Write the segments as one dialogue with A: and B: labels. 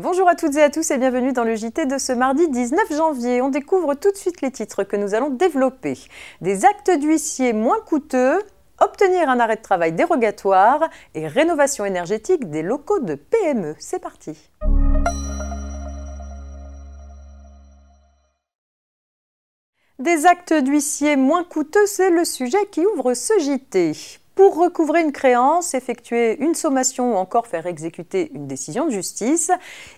A: Bonjour à toutes et à tous et bienvenue dans le JT de ce mardi 19 janvier. On découvre tout de suite les titres que nous allons développer. Des actes d'huissier moins coûteux, obtenir un arrêt de travail dérogatoire et rénovation énergétique des locaux de PME. C'est parti. Des actes d'huissier moins coûteux, c'est le sujet qui ouvre ce JT. Pour recouvrer une créance, effectuer une sommation ou encore faire exécuter une décision de justice,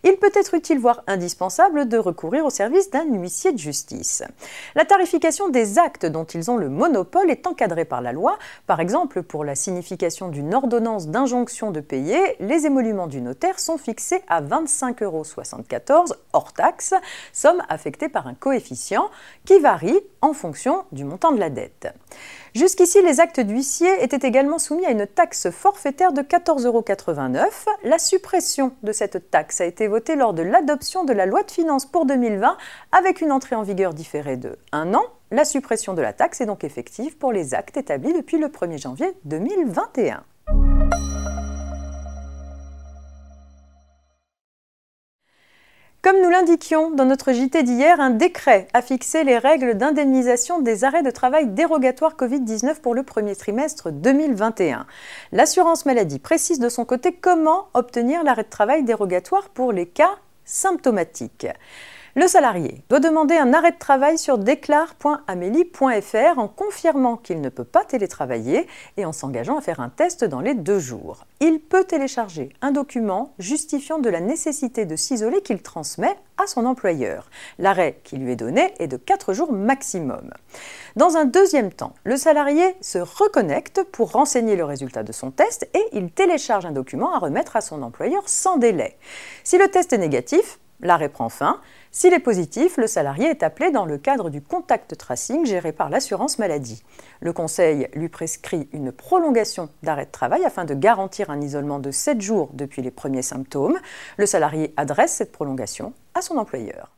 A: il peut être utile, voire indispensable, de recourir au service d'un huissier de justice. La tarification des actes dont ils ont le monopole est encadrée par la loi. Par exemple, pour la signification d'une ordonnance d'injonction de payer, les émoluments du notaire sont fixés à 25,74 euros hors taxe, somme affectée par un coefficient qui varie en fonction du montant de la dette. Jusqu'ici, les actes d'huissier étaient également soumis à une taxe forfaitaire de 14,89 euros. La suppression de cette taxe a été votée lors de l'adoption de la loi de finances pour 2020 avec une entrée en vigueur différée de un an. La suppression de la taxe est donc effective pour les actes établis depuis le 1er janvier 2021. Comme nous l'indiquions dans notre JT d'hier, un décret a fixé les règles d'indemnisation des arrêts de travail dérogatoires Covid-19 pour le premier trimestre 2021. L'assurance maladie précise de son côté comment obtenir l'arrêt de travail dérogatoire pour les cas symptomatiques. Le salarié doit demander un arrêt de travail sur déclare.amélie.fr en confirmant qu'il ne peut pas télétravailler et en s'engageant à faire un test dans les deux jours. Il peut télécharger un document justifiant de la nécessité de s'isoler qu'il transmet à son employeur. L'arrêt qui lui est donné est de 4 jours maximum. Dans un deuxième temps, le salarié se reconnecte pour renseigner le résultat de son test et il télécharge un document à remettre à son employeur sans délai. Si le test est négatif, l'arrêt prend fin. S'il est positif, le salarié est appelé dans le cadre du contact tracing géré par l'assurance maladie. Le conseil lui prescrit une prolongation d'arrêt de travail afin de garantir un isolement de 7 jours depuis les premiers symptômes. Le salarié adresse cette prolongation à son employeur.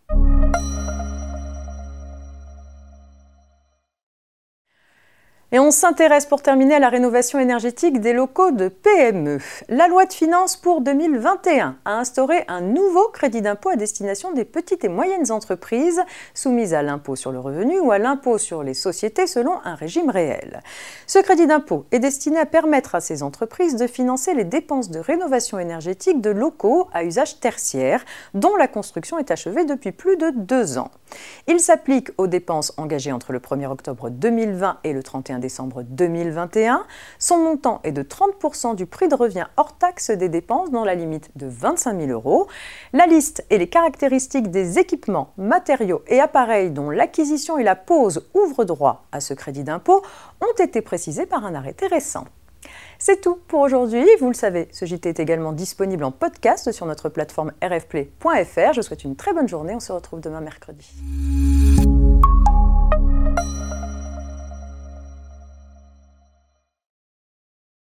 A: Et on s'intéresse pour terminer à la rénovation énergétique des locaux de PME. La loi de finances pour 2021 a instauré un nouveau crédit d'impôt à destination des petites et moyennes entreprises soumises à l'impôt sur le revenu ou à l'impôt sur les sociétés selon un régime réel. Ce crédit d'impôt est destiné à permettre à ces entreprises de financer les dépenses de rénovation énergétique de locaux à usage tertiaire dont la construction est achevée depuis plus de deux ans. Il s'applique aux dépenses engagées entre le 1er octobre 2020 et le 31 décembre 2021. Son montant est de 30% du prix de revient hors taxe des dépenses dans la limite de 25 000 euros. La liste et les caractéristiques des équipements, matériaux et appareils dont l'acquisition et la pose ouvrent droit à ce crédit d'impôt ont été précisées par un arrêté récent. C'est tout pour aujourd'hui. Vous le savez, ce JT est également disponible en podcast sur notre plateforme rfplay.fr. Je vous souhaite une très bonne journée. On se retrouve demain mercredi.